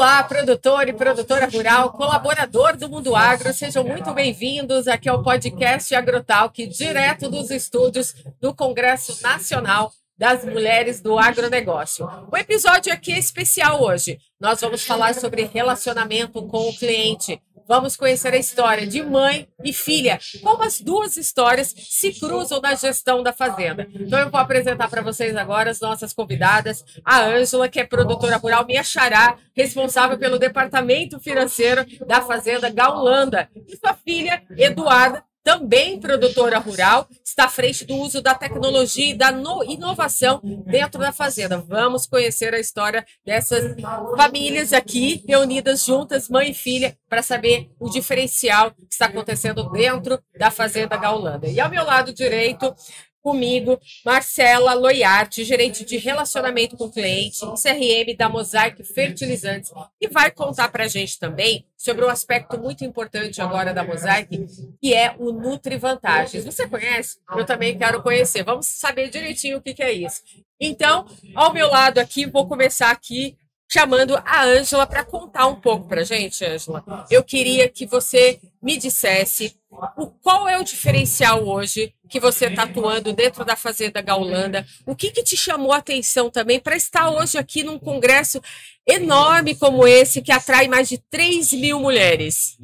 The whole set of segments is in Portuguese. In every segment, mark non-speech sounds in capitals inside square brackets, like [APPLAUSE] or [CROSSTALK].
Olá, produtor e produtora rural, colaborador do Mundo Agro, sejam muito bem-vindos aqui ao podcast Agrotalk, direto dos estúdios do Congresso Nacional das Mulheres do Agronegócio. O episódio aqui é especial hoje. Nós vamos falar sobre relacionamento com o cliente, Vamos conhecer a história de mãe e filha, como as duas histórias se cruzam na gestão da fazenda. Então eu vou apresentar para vocês agora as nossas convidadas, a Ângela, que é produtora rural, minha xará, responsável pelo departamento financeiro da fazenda Gaulanda, e sua filha, Eduarda, também produtora rural, está à frente do uso da tecnologia e da inovação dentro da fazenda. Vamos conhecer a história dessas famílias aqui reunidas juntas, mãe e filha, para saber o diferencial que está acontecendo dentro da fazenda Gaulanda. E ao meu lado direito, comigo, Marcela Loiarte, gerente de relacionamento com cliente, CRM da Mosaic Fertilizantes, e vai contar para a gente também sobre um aspecto muito importante agora da Mosaic, que é o Nutri Vantagens. Você conhece? Eu também quero conhecer. Vamos saber direitinho o que, que é isso. Então, ao meu lado aqui, vou começar aqui chamando a Ângela para contar um pouco para gente, Ângela. Eu queria que você me dissesse o, qual é o diferencial hoje que você está atuando dentro da Fazenda Gaulanda? O que, que te chamou a atenção também para estar hoje aqui num congresso enorme como esse, que atrai mais de 3 mil mulheres?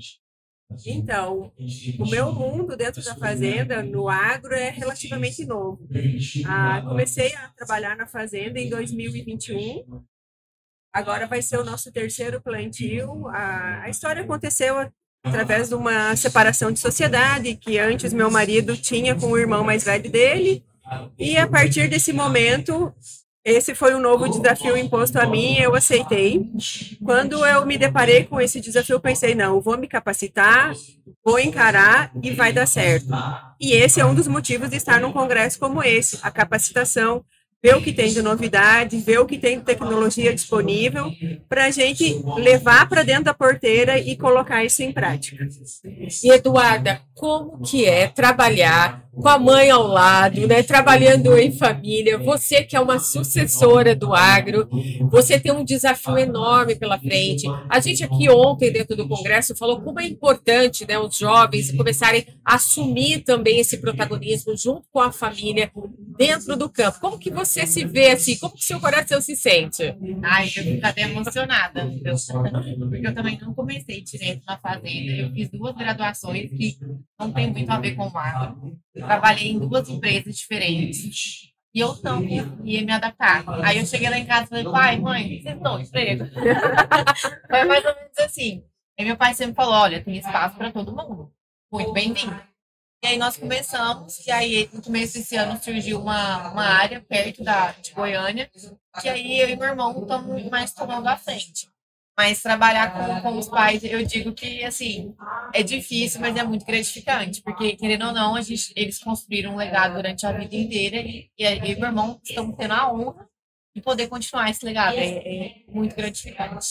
Então, o meu mundo dentro da fazenda, no agro, é relativamente novo. Ah, comecei a trabalhar na fazenda em 2021 Agora vai ser o nosso terceiro plantio. A, a história aconteceu através de uma separação de sociedade que antes meu marido tinha com o irmão mais velho dele. E a partir desse momento, esse foi um novo desafio imposto a mim, eu aceitei. Quando eu me deparei com esse desafio, pensei, não, vou me capacitar, vou encarar e vai dar certo. E esse é um dos motivos de estar num congresso como esse, a capacitação, ver o que tem de novidade, ver o que tem de tecnologia disponível, para a gente levar para dentro da porteira e colocar isso em prática. E Eduarda, como que é trabalhar com a mãe ao lado, né, trabalhando em família, você que é uma sucessora do agro, você tem um desafio enorme pela frente. A gente aqui ontem, dentro do Congresso, falou como é importante né, os jovens começarem a assumir também esse protagonismo junto com a família dentro do campo. Como que você se vê assim? Como que seu coração se sente? Ai, eu fico até emocionada, porque eu também não comecei direto na fazenda. Eu fiz duas graduações que não tem muito a ver com o trabalhei em duas empresas diferentes. E eu não ia me adaptar. Aí eu cheguei lá em casa e falei, pai, mãe, vocês estão emprego? [LAUGHS] Foi mais ou menos assim. Aí meu pai sempre falou, olha, tem espaço para todo mundo. Muito bem-vindo. E aí nós começamos, e aí no começo desse ano surgiu uma, uma área perto da, de Goiânia, que aí eu e meu irmão estamos mais tomando a frente. Mas trabalhar com, com os pais, eu digo que, assim, é difícil, mas é muito gratificante, porque, querendo ou não, a gente, eles construíram um legado durante a vida inteira e, e eu e meu irmão estamos tendo a honra de poder continuar esse legado. É, é muito gratificante.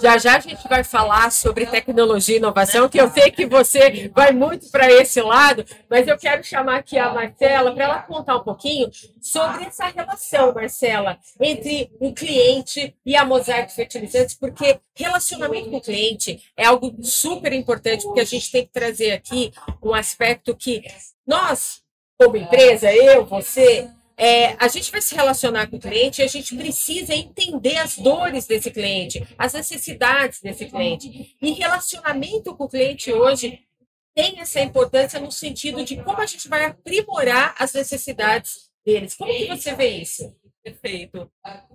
Já já a gente vai falar sobre tecnologia e inovação, que eu sei que você vai muito para esse lado, mas eu quero chamar aqui a Marcela para ela contar um pouquinho sobre essa relação, Marcela, entre o cliente e a Mosaic Fertilizantes, porque relacionamento com o cliente é algo super importante, porque a gente tem que trazer aqui um aspecto que nós, como empresa, eu, você, é, a gente vai se relacionar com o cliente e a gente precisa entender as dores desse cliente, as necessidades desse cliente. E relacionamento com o cliente hoje tem essa importância no sentido de como a gente vai aprimorar as necessidades deles. Como que você vê isso? Perfeito.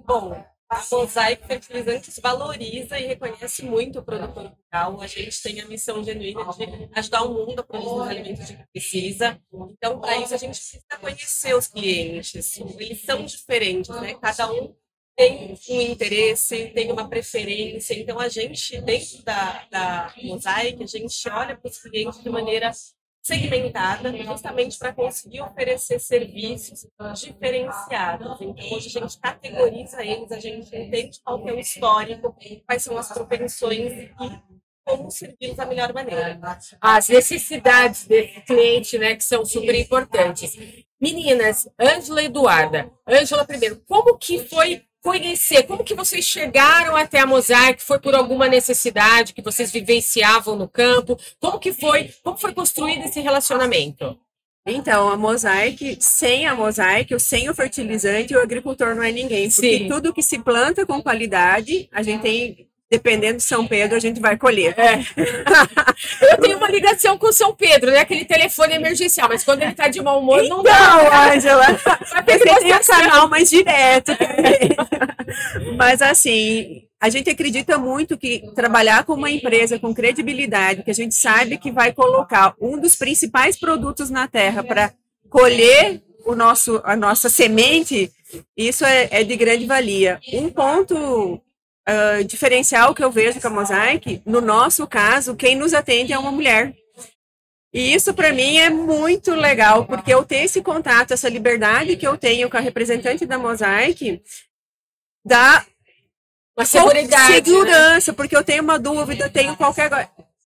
Bom, a Mosaic Fertilizantes valoriza e reconhece muito o produtor rural. A gente tem a missão genuína de ajudar o mundo a produzir os alimentos que precisa. Então, para isso, a gente precisa conhecer os clientes. Eles são diferentes, né? Cada um tem um interesse, tem uma preferência. Então, a gente, dentro da, da Mosaic, a gente olha para os clientes de maneira segmentada, justamente para conseguir oferecer serviços diferenciados. Então, hoje a gente categoriza eles, a gente entende qual é o histórico, quais são as propensões e como servi-los da melhor maneira. As necessidades desse cliente, né, que são super importantes. Meninas, Ângela e Eduarda. Ângela, primeiro, como que foi conhecer como que vocês chegaram até a Mosaic, foi por alguma necessidade que vocês vivenciavam no campo? Como que foi, como foi construído esse relacionamento? Então, a Mosaic, sem a Mosaic, sem o fertilizante, o agricultor não é ninguém. Porque Sim. tudo que se planta com qualidade, a gente tem dependendo de São Pedro, a gente vai colher. É. [LAUGHS] Eu tenho uma ligação com São Pedro, né? Aquele telefone emergencial, mas quando ele tá de mau humor, então, não dá. Não, Ângela. Você tem o canal mais direto. mas assim, a gente acredita muito que trabalhar com uma empresa com credibilidade, que a gente sabe que vai colocar um dos principais produtos na terra para colher o nosso, a nossa semente, isso é, é de grande valia. Um ponto uh, diferencial que eu vejo com a Mosaic, no nosso caso, quem nos atende é uma mulher. E isso para mim é muito legal, porque eu tenho esse contato, essa liberdade que eu tenho com a representante da Mosaic, dá uma segurança, né? porque eu tenho uma dúvida, eu tenho qualquer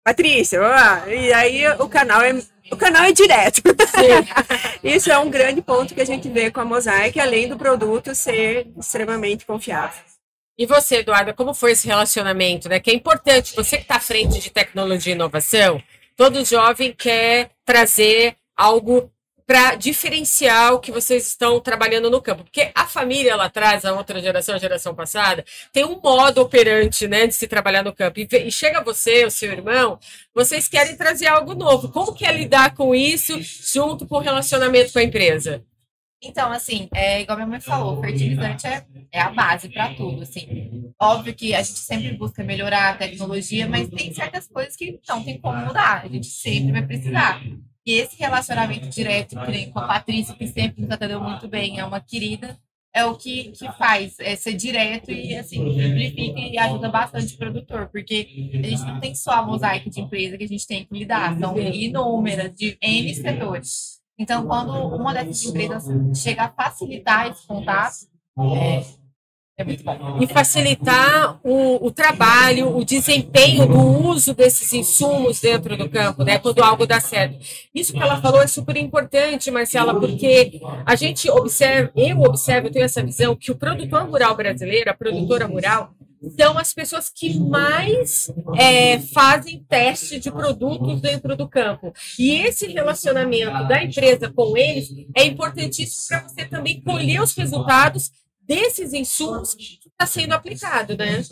Patrícia, e aí o canal é o canal é direto. [LAUGHS] Isso é um grande ponto que a gente vê com a Mosaic, além do produto ser extremamente confiável. E você, Eduarda, como foi esse relacionamento, né? Que é importante, você que está à frente de tecnologia e inovação, todo jovem quer trazer algo para diferenciar o que vocês estão trabalhando no campo. Porque a família lá atrás, a outra geração, a geração passada, tem um modo operante né, de se trabalhar no campo. E, chega você, o seu irmão, vocês querem trazer algo novo. Como que é lidar com isso junto com o relacionamento com a empresa? Então, assim, é igual minha mãe falou, fertilizante é, é a base para tudo, assim. Óbvio que a gente sempre busca melhorar a tecnologia, mas tem certas coisas que não tem como mudar, a gente sempre vai precisar. E esse relacionamento direto com a Patrícia, que sempre nos atendeu muito bem, é uma querida, é o que, que faz, é ser direto e, assim, simplifica e ajuda bastante o produtor, porque a gente não tem só a mosaica de empresa que a gente tem que lidar, são inúmeras, de N setores. Então, quando uma dessas empresas chega a facilitar esse contato, é, é muito bom. E facilitar o, o, trabalho, o desempenho do uso desses insumos dentro do campo, né? Quando algo dá certo. Isso que ela falou é super importante, Marcela, porque a gente observa, eu observo, eu tenho essa visão, que o produtor rural brasileiro, a produtora rural, são as pessoas que mais é, fazem teste de produtos dentro do campo. E esse relacionamento da empresa com eles é importantíssimo para você também colher os resultados desses insumos que está sendo aplicado, né?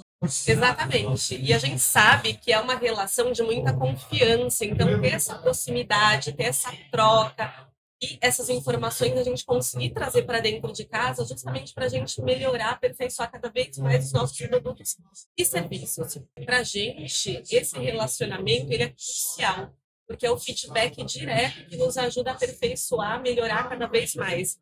Exatamente. E a gente sabe que é uma relação de muita confiança. Então, ter essa proximidade, ter essa troca, e essas informações a gente conseguir trazer para dentro de casa, justamente para a gente melhorar, aperfeiçoar cada vez mais os nossos produtos e serviços. Para a gente, esse relacionamento ele é crucial, porque é o feedback direto que nos ajuda a aperfeiçoar, melhorar cada vez mais.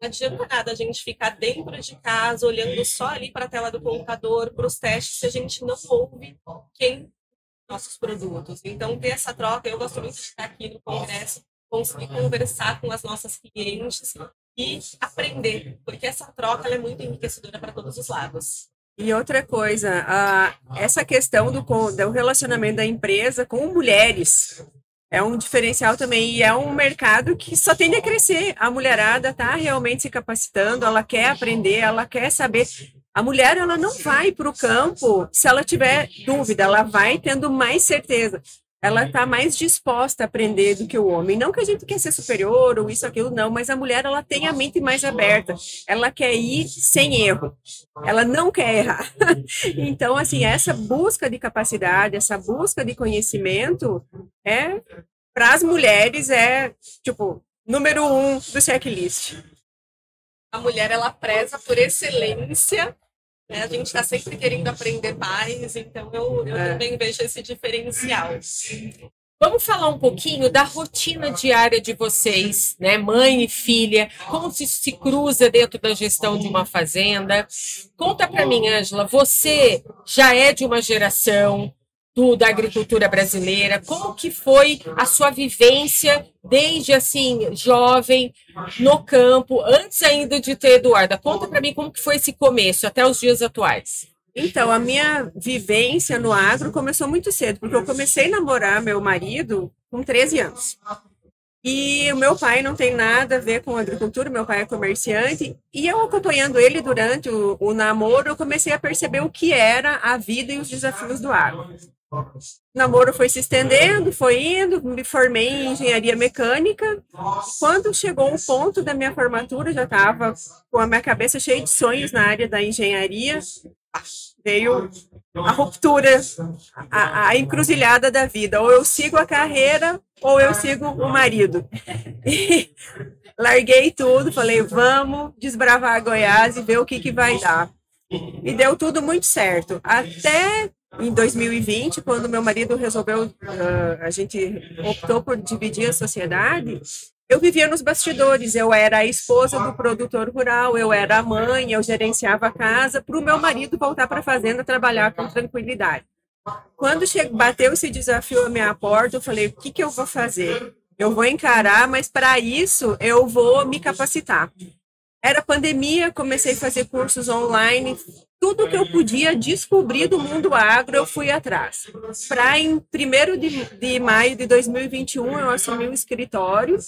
Não adianta nada a gente ficar dentro de casa, olhando só ali para a tela do computador, para os testes, se a gente não ouve quem nossos produtos. Então, ter essa troca, eu gosto muito de estar aqui no congresso conseguir conversar com as nossas clientes e aprender, porque essa troca é muito enriquecedora para todos os lados. E outra coisa, a, essa questão do, do relacionamento da empresa com mulheres é um diferencial também e é um mercado que só tende a crescer. A mulherada está realmente se capacitando, ela quer aprender, ela quer saber. A mulher ela não vai para o campo se ela tiver dúvida, ela vai tendo mais certeza ela está mais disposta a aprender do que o homem. Não que a gente quer ser superior ou isso, aquilo, não, mas a mulher ela tem a mente mais aberta. Ela quer ir sem erro. Ela não quer errar. [LAUGHS] Então, assim, essa busca de capacidade, essa busca de conhecimento é para as mulheres é tipo número um do checklist. A mulher ela preza por excelência né? A gente está sempre querendo aprender mais, então eu, eu é. também vejo esse diferencial. Vamos falar um pouquinho da rotina diária de vocês, né? Mãe e filha, como se, se cruza dentro da gestão de uma fazenda. Conta para mim, Ângela, você já é de uma geração da agricultura brasileira, como que foi a sua vivência desde assim jovem no campo, antes ainda de ter Eduarda. Conta para mim como que foi esse começo até os dias atuais. Então, a minha vivência no agro começou muito cedo, porque eu comecei a namorar meu marido com 13 anos. E o meu pai não tem nada a ver com agricultura, meu pai é comerciante. E eu acompanhando ele durante o, o namoro, eu comecei a perceber o que era a vida e os desafios do agro. O namoro foi se estendendo, foi indo, me formei em engenharia mecânica. Quando chegou o ponto da minha formatura, já estava com a minha cabeça cheia de sonhos na área da engenharia. Veio a ruptura, a, a encruzilhada da vida. Ou eu sigo a carreira, ou eu sigo o marido. E [LAUGHS] larguei tudo, falei, vamos desbravar Goiás e ver o que, que vai dar. E deu tudo muito certo. Até em 2020, quando meu marido resolveu, uh, a gente optou por dividir a sociedade, eu vivia nos bastidores. Eu era a esposa do produtor rural, eu era a mãe, eu gerenciava a casa, para o meu marido voltar para a fazenda trabalhar com tranquilidade. Quando chegou, bateu esse desafio à minha porta, eu falei: o que, que eu vou fazer? Eu vou encarar, mas para isso eu vou me capacitar. Era pandemia, comecei a fazer cursos online, tudo que eu podia descobrir do mundo agro, eu fui atrás. Para em 1 de, de maio de 2021, eu assumi o escritório.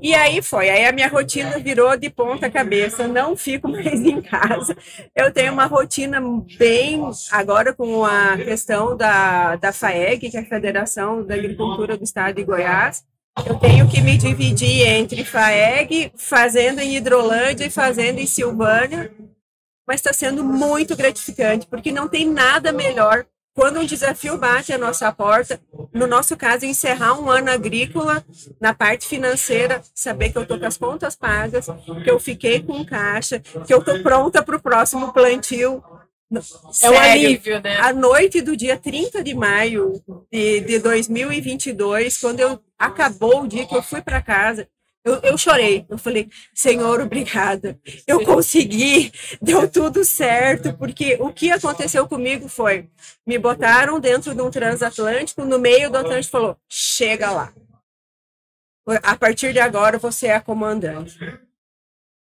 E aí foi, aí a minha rotina virou de ponta cabeça, não fico [LAUGHS] mais em casa. Eu tenho uma rotina bem, agora com a questão da, da FAEG, que é a Federação da Agricultura do Estado de Goiás, eu tenho que me dividir entre FAEG, fazenda em Hidrolândia e fazenda em Silvânia, mas está sendo muito gratificante, porque não tem nada melhor quando um desafio bate a nossa porta, no nosso caso, encerrar um ano agrícola na parte financeira, saber que eu estou com as contas pagas, que eu fiquei com caixa, que eu estou pronta para o próximo plantio. Sério, é um alívio, né? A noite do dia 30 de maio de, de 2022, quando eu acabou o dia que eu fui para casa, eu, eu chorei. Eu falei, Senhor, obrigada. Eu consegui, deu tudo certo, porque o que aconteceu comigo foi: me botaram dentro de um transatlântico, no meio do Atlântico falou: chega lá. A partir de agora você é a comandante.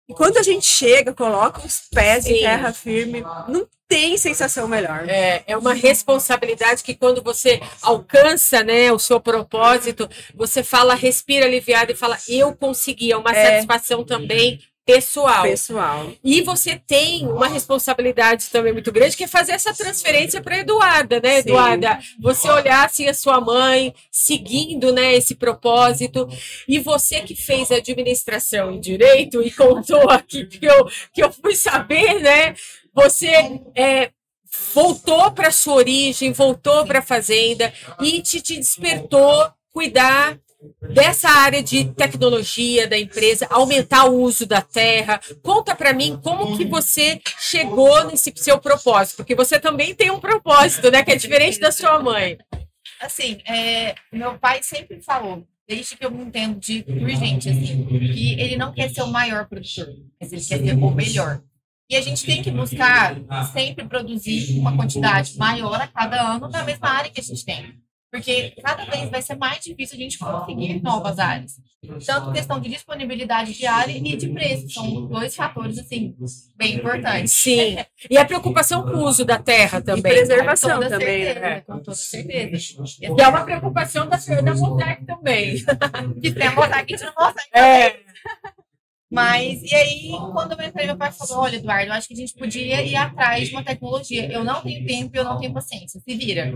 E quando a gente chega, coloca os pés Sim. em terra firme, não tem sensação melhor. É, é uma responsabilidade que quando você alcança né, o seu propósito, você fala, respira aliviado e fala, eu consegui. É uma é. satisfação também pessoal. Pessoal. E você tem uma responsabilidade também muito grande, que é fazer essa transferência para Eduarda, né, Sim. Eduarda? Você olhar assim a sua mãe seguindo, né, esse propósito, e você que fez administração em direito e contou aqui que eu, que eu fui saber, né? Você é, voltou para sua origem, voltou para a fazenda e te, te despertou cuidar dessa área de tecnologia da empresa, aumentar o uso da terra. Conta para mim como que você chegou nesse seu propósito, porque você também tem um propósito, né, que é diferente da sua mãe. Assim, é, meu pai sempre falou, desde que eu me entendo de por gente, assim, que ele não quer ser o maior produtor, mas ele quer ser o melhor. E a gente tem que buscar sempre produzir uma quantidade maior a cada ano na mesma área que a gente tem. Porque cada vez vai ser mais difícil a gente conseguir novas áreas. Tanto questão de disponibilidade de área e de preço. São dois fatores, assim, bem importantes. Sim. E a preocupação com o uso da terra também. E preservação também. Certeza, né? Com toda certeza. E é uma preocupação da, da Mosaic também. que tem a Mosaic, a gente não consegue. É. Mas, e aí, quando eu entrei, meu pai falou: Olha, Eduardo, acho que a gente podia ir atrás de uma tecnologia. Eu não tenho tempo, eu não tenho paciência, se vira.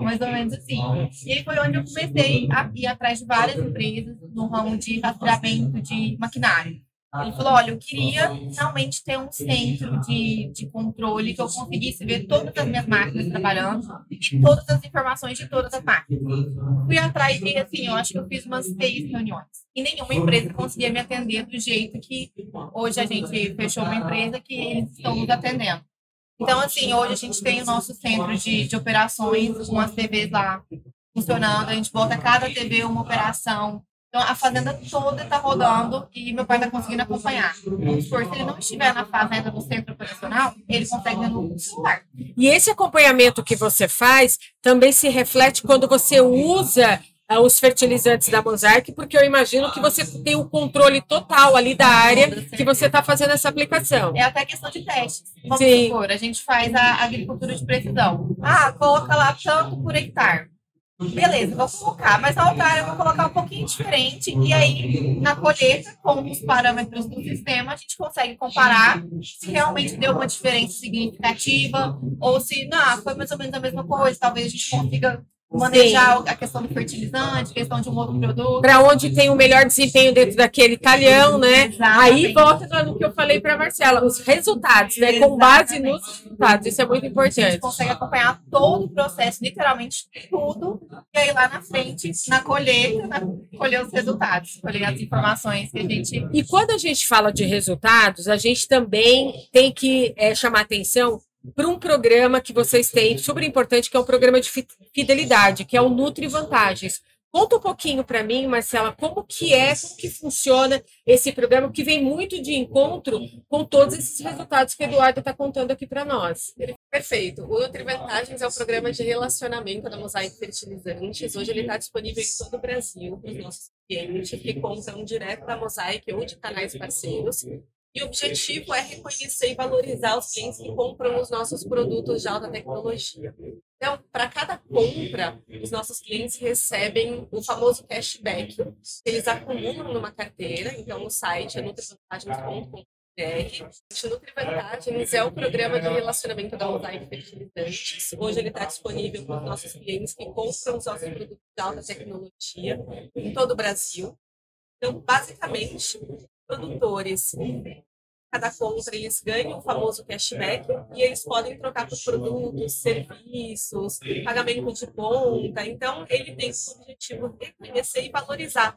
Mais ou menos assim. E aí foi onde eu comecei a ir atrás de várias empresas no ramo de rastreamento de maquinário. Ele falou: olha, eu queria realmente ter um centro de, de controle que eu conseguisse ver todas as minhas máquinas trabalhando e todas as informações de todas as máquinas. Fui atrás e, assim, eu acho que eu fiz umas seis reuniões. E nenhuma empresa conseguia me atender do jeito que hoje a gente fechou uma empresa que eles estão nos atendendo. Então, assim, hoje a gente tem o nosso centro de, de operações com as TVs lá funcionando. A gente bota cada TV uma operação então, a fazenda toda está rodando e meu pai está conseguindo acompanhar. Vamos supor, se ele não estiver na fazenda do centro operacional, ele consegue no celular. E esse acompanhamento que você faz também se reflete quando você usa uh, os fertilizantes da Mosaic, porque eu imagino que você tem o um controle total ali da área que você está fazendo essa aplicação. É até questão de testes. Vamos Sim. supor, a gente faz a agricultura de precisão. Ah, coloca lá tanto por hectare Beleza, vou colocar, mas na outra área eu vou colocar um pouquinho diferente. E aí, na colheita, com os parâmetros do sistema, a gente consegue comparar se realmente deu uma diferença significativa ou se, não, foi mais ou menos a mesma coisa. Talvez a gente consiga manejar Sim. a questão do fertilizante, questão de um outro produto. Para onde tem o melhor desempenho dentro daquele talhão, né? Exatamente. Aí volta no que eu falei para Marcela, os resultados, né? Exatamente. Com base nos resultados, isso é muito importante. A gente consegue acompanhar todo o processo, literalmente tudo, e aí lá na frente, na colheita, na, colher os resultados, colher as informações que a gente. E quando a gente fala de resultados, a gente também tem que é, chamar atenção para um programa que vocês têm, super importante, que é um programa de fidelidade, que é o Nutri Vantagens. Conta um pouquinho para mim, Marcela, como que é, como que funciona esse programa, que vem muito de encontro com todos esses resultados que o Eduardo está contando aqui para nós. Perfeito. O Nutri Vantagens é o programa de relacionamento da Mosaic Fertilizantes. Hoje ele está disponível em todo o Brasil para os nossos clientes que compram direto da Mosaic ou de canais parceiros. E o objetivo é reconhecer e valorizar os clientes que compram os nossos produtos de alta tecnologia. Então, para cada compra, os nossos clientes recebem o famoso cashback. Eles acumulam numa carteira, então o site é nutrivantagens.com.br. Nutrivantagens é o programa de relacionamento da Mosaic Fertilizantes. Hoje ele está disponível para os nossos clientes que compram os nossos produtos de alta tecnologia em todo o Brasil. Então, basicamente, produtores cada compra eles ganham o famoso cashback e eles podem trocar por produtos, serviços, pagamento de conta. Então, ele tem o objetivo de reconhecer e valorizar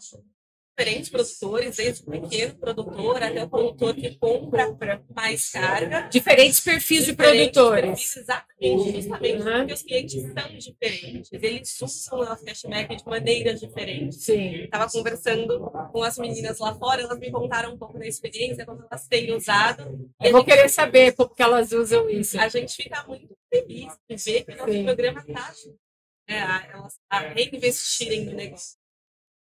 diferentes produtores, desde o pequeno produtor até o produtor que compra mais carga. Diferentes perfis de produtores. Perfis, exatamente, justamente uhum. porque os clientes são diferentes. Eles usam nosso cashback de maneiras diferentes. Sim. Estava conversando com as meninas lá fora, elas me contaram um pouco da experiência, como elas têm usado. Eu vou querer saber como que elas usam isso. A gente fica muito feliz de ver que o nosso Sim. programa está é, elas a reinvestirem no negócio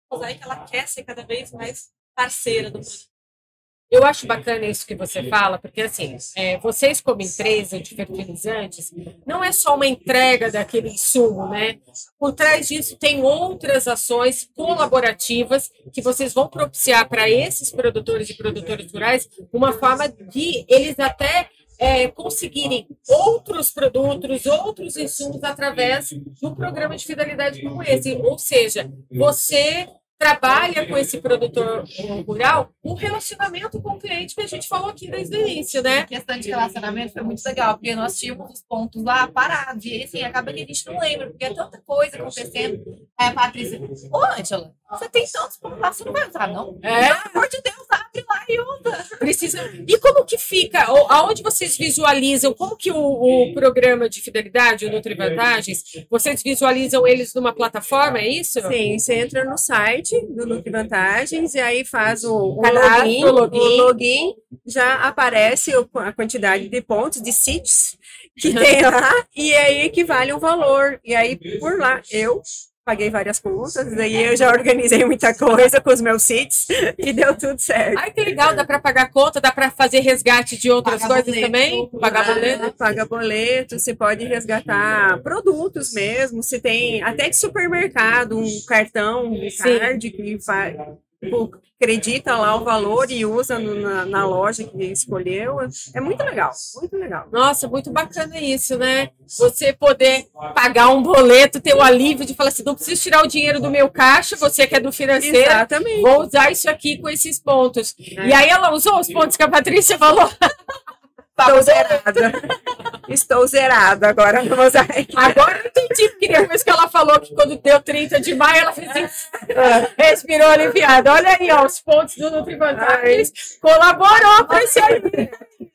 que ela quer ser cada vez mais parceira do produto. Eu acho bacana isso que você fala, porque assim, é, vocês como empresa de fertilizantes, não é só uma entrega daquele insumo, né? Por trás disso tem outras ações colaborativas que vocês vão propiciar para esses produtores e produtoras rurais uma forma de eles até é, conseguirem outros produtos, outros insumos através do programa de fidelidade como esse. Ou seja, você trabalha com esse produtor rural um relacionamento com o cliente que a gente falou aqui desde o início, né? A questão de relacionamento foi muito legal, porque nós tínhamos os pontos lá parados, e assim, acaba que a gente não lembra, porque é tanta coisa acontecendo. A Patrícia, ô Angela, você tem tantos pontos lá, você não vai usar, não? É? Pelo amor de Deus, abre lá e usa. Precisa. E como que fica? Aonde vocês visualizam? Como que o, o programa de fidelidade, o Nutri Vantagens, vocês visualizam eles numa plataforma, é isso? Sim, você entra no site do Nutre Vantagens e aí faz o, o, login, o, login, o login, já aparece a quantidade de pontos, de seats que tem lá, e aí equivale um valor. E aí, por lá, eu paguei várias contas, daí eu já organizei muita coisa com os meus seats [LAUGHS] e deu tudo certo. Ai, que legal, dá para pagar conta, dá para fazer resgate de outras paga coisas boleto, também? Pagar boleto? Paga boleto, você pode resgatar produtos mesmo, se tem até de supermercado, um cartão, um card que faz acredita lá o valor e usa no, na, na, loja que escolheu. É muito legal, muito legal. Nossa, muito bacana isso, né? Você poder pagar um boleto, ter o alívio de falar assim, não preciso tirar o dinheiro do meu caixa, você que é do financeiro, Exatamente. vou usar isso aqui com esses pontos. É. E aí ela usou os pontos que a Patrícia falou. Estou [LAUGHS] zerada. Estou zerada agora no mosaico. Agora eu entendi, porque depois que ela falou que quando deu 30 de maio, ela fez assim, respirou aliviada. Olha aí, ó, os pontos do NutriVantagens colaborou para isso aí.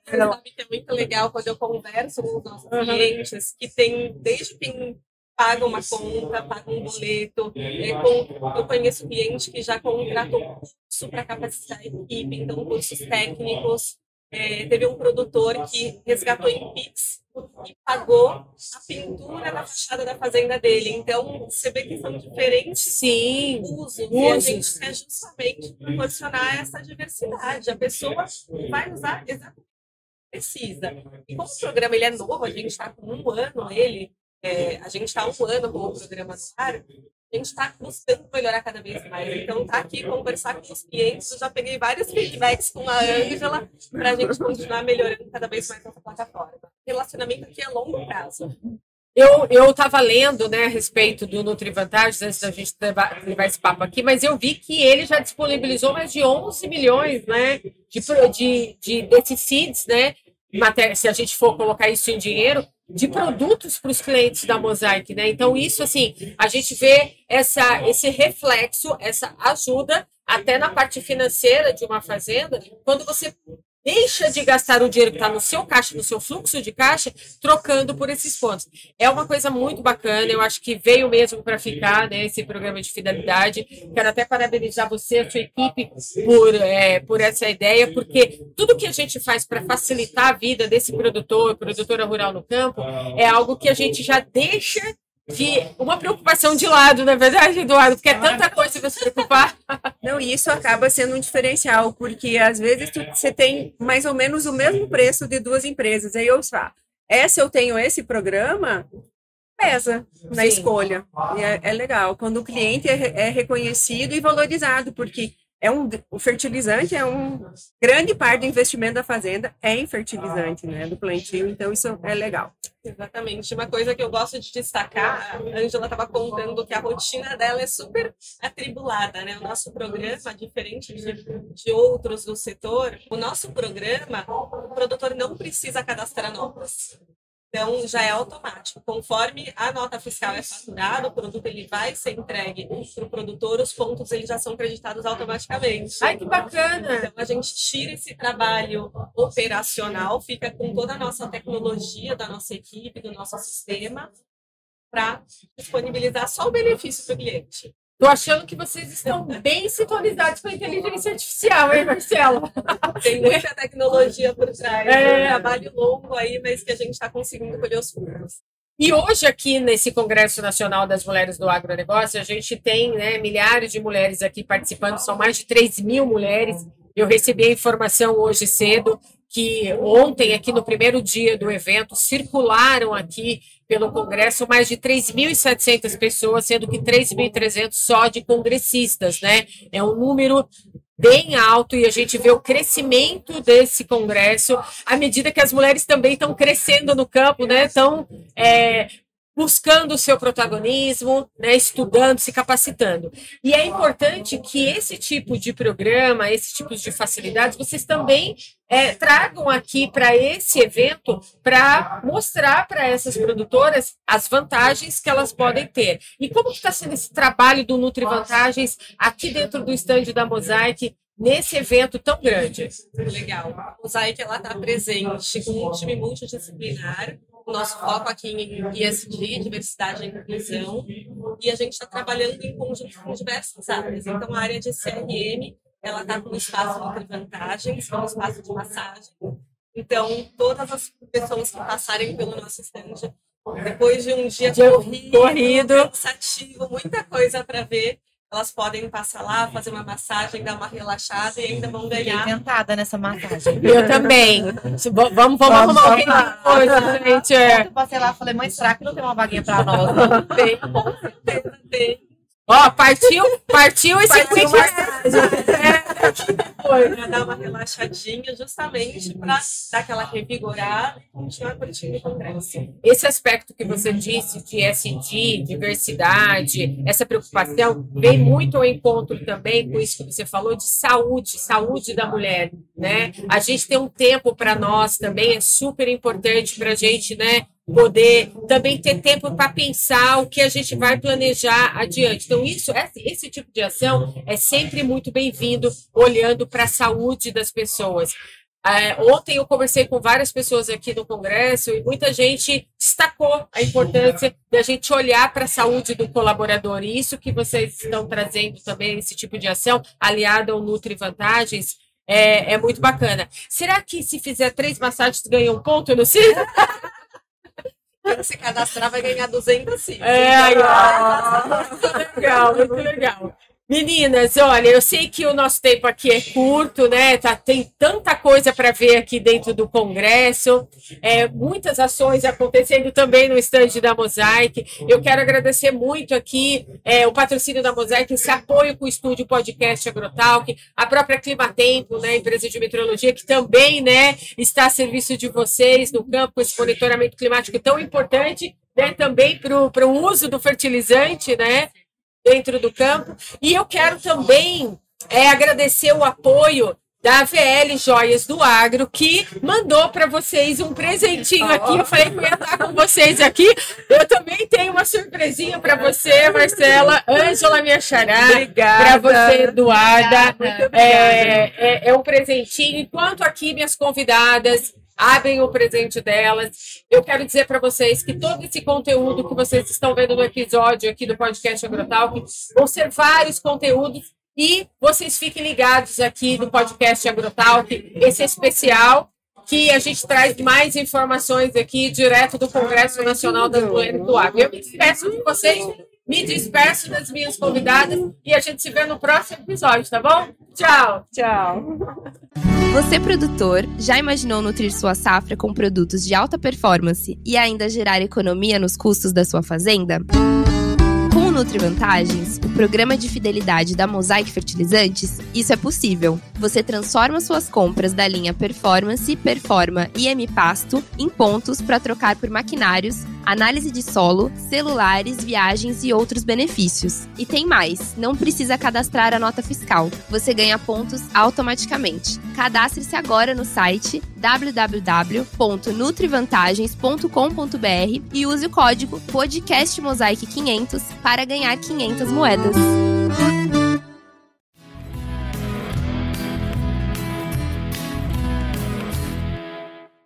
Você sabe que é muito legal quando eu converso com os nossos uhum. clientes, que tem desde quem paga uma conta, paga um boleto. É, com, eu conheço cliente que já contratou curso para capacitar a equipe, então cursos técnicos, é, teve um produtor que resgatou em Pix e pagou a pintura da fachada da fazenda dele. Então, você vê que são diferentes Sim, usos. usos. E a gente quer justamente proporcionar essa diversidade. A pessoa vai usar exatamente o que precisa. E como o programa ele é novo, a gente está com um ano ele, É, a gente está um ano com o programa do ar, a gente está buscando melhorar cada vez mais. Então, tá aqui conversar com os clientes, eu já peguei vários feedbacks com a Ângela para a gente continuar melhorando cada vez mais nossa plataforma. Relacionamento aqui é longo prazo. Eu eu estava lendo né, a respeito do NutriVantagens antes da gente levar, levar esse papo aqui, mas eu vi que ele já disponibilizou mais de 11 milhões né, de, de, de desses seeds, né, se a gente for colocar isso em dinheiro, de produtos para os clientes da Mosaic, né? Então, isso, assim, a gente vê essa, esse reflexo, essa ajuda até na parte financeira de uma fazenda, quando você deixa de gastar o dinheiro que está no seu caixa, no seu fluxo de caixa, trocando por esses pontos. É uma coisa muito bacana, eu acho que veio mesmo para ficar, né, esse programa de fidelidade. Quero até parabenizar você, a sua equipe, por, é, por essa ideia, porque tudo que a gente faz para facilitar a vida desse produtor, produtora rural no campo, é algo que a gente já deixa que uma preocupação de lado, na é verdade, Eduardo, porque é tanta coisa para se preocupar. [LAUGHS] Não, e isso acaba sendo um diferencial, porque às vezes tu, você tem mais ou menos o mesmo preço de duas empresas. Aí eu falo, essa eu tenho esse programa, pesa na Sim. escolha. E é, é, legal. Quando o cliente é, é reconhecido e valorizado, porque é um, o fertilizante é um grande parte do investimento da fazenda é em fertilizante, né, do plantio, então isso é legal. Exatamente. Uma coisa que eu gosto de destacar, a Angela estava contando que a rotina dela é super atribulada, né? O nosso programa, diferente de, de outros do setor, o nosso programa, o produtor não precisa cadastrar notas. Então, já é automático. Conforme a nota fiscal é faturada, o produto ele vai ser entregue para o produtor, os pontos eles já são creditados automaticamente. Ai, que bacana! Então, a gente tira esse trabalho operacional, fica com toda a nossa tecnologia da nossa equipe, do nosso sistema, para disponibilizar só o benefício para o cliente. Tô achando que vocês estão bem sintonizados com a inteligência artificial, hein, Marcelo? Tem muita tecnologia por trás. É um trabalho longo aí, mas que a gente está conseguindo colher os frutos. E hoje, aqui nesse Congresso Nacional das Mulheres do Agronegócio, a gente tem né, milhares de mulheres aqui participando, são mais de 3 mil mulheres. Eu recebi a informação hoje cedo que ontem, aqui no primeiro dia do evento, circularam aqui pelo Congresso mais de 3.700 pessoas, sendo que 3.300 só de congressistas, né? É um número bem alto e a gente vê o crescimento desse congresso à medida que as mulheres também estão crescendo no campo, né? Estão é, buscando o seu protagonismo, né, estudando, se capacitando. E é importante que esse tipo de programa, esse tipo de facilidades, vocês também é, tragam aqui para esse evento para mostrar para essas produtoras as vantagens que elas podem ter. E como está sendo esse trabalho do Nutri Vantagens aqui dentro do estande da Mosaic nesse evento tão grande? Legal. A Mosaic está presente com um time multidisciplinar o nosso foco aqui em ISD, diversidade e inclusão, e a gente está trabalhando em conjunto com diversas áreas. Então, a área de CRM, ela está com um espaço de vantagens, com um espaço de massagem. Então, todas as pessoas que passarem pelo nosso stand, depois de um dia de corrido, corrido, cansativo, muita coisa para ver, elas podem passar lá, fazer uma massagem, dar uma relaxada e ainda vão ganhar. Fiquei tentada nessa massagem. Eu também. vamos, vamos, vamos arrumar alguma coisa, gente. É. Eu passei lá e falei, mãe, será que não tem uma vaguinha para nós? [LAUGHS] Tem, com certeza tem. Ó, partiu, partiu esse partiu Foi, para dar uma relaxadinha, justamente para dar aquela revigorada e continuar curtindo o congresso. Esse aspecto que você disse de SD, diversidade, essa preocupação, vem muito ao encontro também com isso que você falou de saúde, saúde da mulher, né? A gente tem um tempo para nós também, é super importante para a gente, né? Poder também ter tempo para pensar o que a gente vai planejar adiante. Então, isso, esse tipo de ação é sempre muito bem-vindo, olhando para a saúde das pessoas. É, ontem eu conversei com várias pessoas aqui no Congresso e muita gente destacou a importância da gente olhar para a saúde do colaborador. E isso que vocês estão trazendo também, esse tipo de ação, aliado ao Nutri Vantagens, é, é muito bacana. Será que se fizer três massagens ganha um ponto no CIS? [LAUGHS] Quem se cadastrar vai ganhar 200 sim. É, então, muito legal, muito legal. Meninas, olha, eu sei que o nosso tempo aqui é curto, né? Tá, tem tanta coisa para ver aqui dentro do Congresso, é, muitas ações acontecendo também no estande da Mosaic. Eu quero agradecer muito aqui é, o patrocínio da Mosaic, esse apoio com o estúdio podcast Agrotalk, a própria Climatempo, né, empresa de meteorologia, que também né, está a serviço de vocês no campo, esse monitoramento climático tão importante, né, também para o uso do fertilizante, né? Dentro do campo. E eu quero também é, agradecer o apoio da VL Joias do Agro, que mandou para vocês um presentinho aqui. Eu falei que eu ia estar com vocês aqui. Eu também tenho uma surpresinha para você, Marcela. Ângela, minha xará. Para você, Eduarda. É, é, é um presentinho. Enquanto aqui, minhas convidadas abrem o presente delas. Eu quero dizer para vocês que todo esse conteúdo que vocês estão vendo no episódio aqui do podcast Agrotalk vão ser vários conteúdos e vocês fiquem ligados aqui no podcast Agrotalk, esse é especial que a gente traz mais informações aqui direto do Congresso Nacional das Mulheres do Agro. Eu me despeço de vocês, me despeço das minhas convidadas e a gente se vê no próximo episódio, tá bom? Tchau! Tchau! Você, produtor, já imaginou nutrir sua safra com produtos de alta performance e ainda gerar economia nos custos da sua fazenda? Com o programa de fidelidade da Mosaic Fertilizantes, isso é possível. Você transforma suas compras da linha Performance, Performa e M Pasto em pontos para trocar por maquinários análise de solo, celulares, viagens e outros benefícios. E tem mais: não precisa cadastrar a nota fiscal. Você ganha pontos automaticamente. Cadastre-se agora no site www.nutrivantagens.com.br e use o código podcastmosaic500 para ganhar 500 moedas.